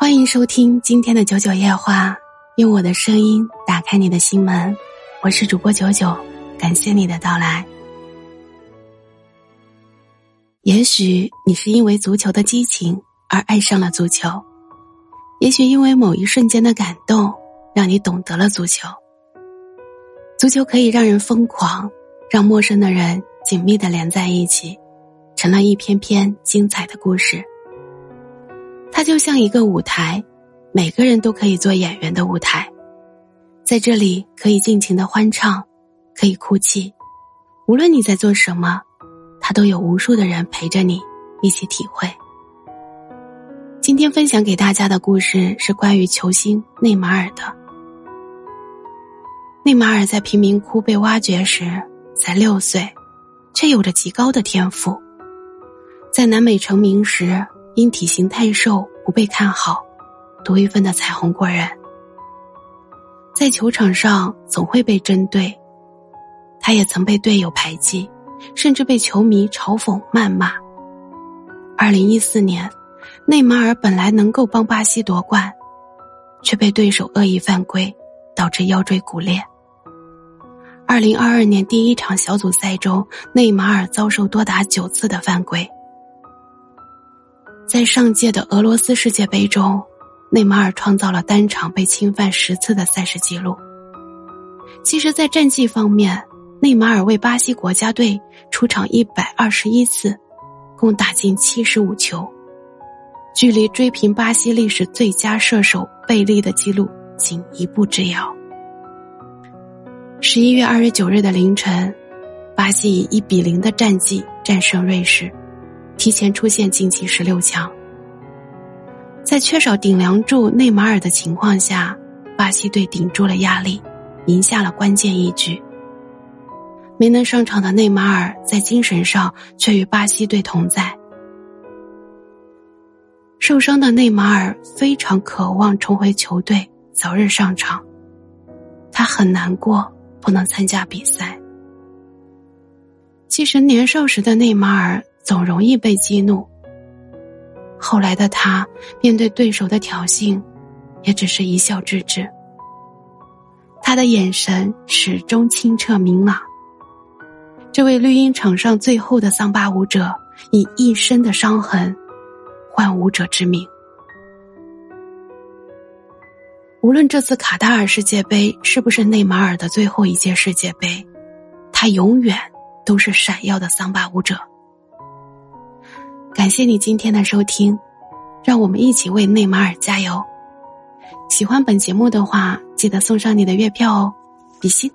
欢迎收听今天的九九夜话，用我的声音打开你的心门。我是主播九九，感谢你的到来。也许你是因为足球的激情而爱上了足球，也许因为某一瞬间的感动让你懂得了足球。足球可以让人疯狂，让陌生的人紧密的连在一起，成了一篇篇精彩的故事。它就像一个舞台，每个人都可以做演员的舞台，在这里可以尽情的欢唱，可以哭泣，无论你在做什么，它都有无数的人陪着你一起体会。今天分享给大家的故事是关于球星内马尔的。内马尔在贫民窟被挖掘时才六岁，却有着极高的天赋，在南美成名时。因体型太瘦不被看好，独一份的彩虹过人。在球场上总会被针对，他也曾被队友排挤，甚至被球迷嘲讽谩骂。二零一四年，内马尔本来能够帮巴西夺冠，却被对手恶意犯规，导致腰椎骨裂。二零二二年第一场小组赛中，内马尔遭受多达九次的犯规。在上届的俄罗斯世界杯中，内马尔创造了单场被侵犯十次的赛事记录。其实，在战绩方面，内马尔为巴西国家队出场一百二十一次，共打进七十五球，距离追平巴西历史最佳射手贝利的记录仅一步之遥。十一月二十九日的凌晨，巴西以一比零的战绩战胜瑞士。提前出现晋级十六强，在缺少顶梁柱内马尔的情况下，巴西队顶住了压力，赢下了关键一局。没能上场的内马尔在精神上却与巴西队同在。受伤的内马尔非常渴望重回球队，早日上场。他很难过不能参加比赛。其实年少时的内马尔。总容易被激怒。后来的他面对对手的挑衅，也只是一笑置之。他的眼神始终清澈明朗。这位绿茵场上最后的桑巴舞者，以一身的伤痕换舞者之名。无论这次卡塔尔世界杯是不是内马尔的最后一届世界杯，他永远都是闪耀的桑巴舞者。感谢你今天的收听，让我们一起为内马尔加油。喜欢本节目的话，记得送上你的月票哦，比心。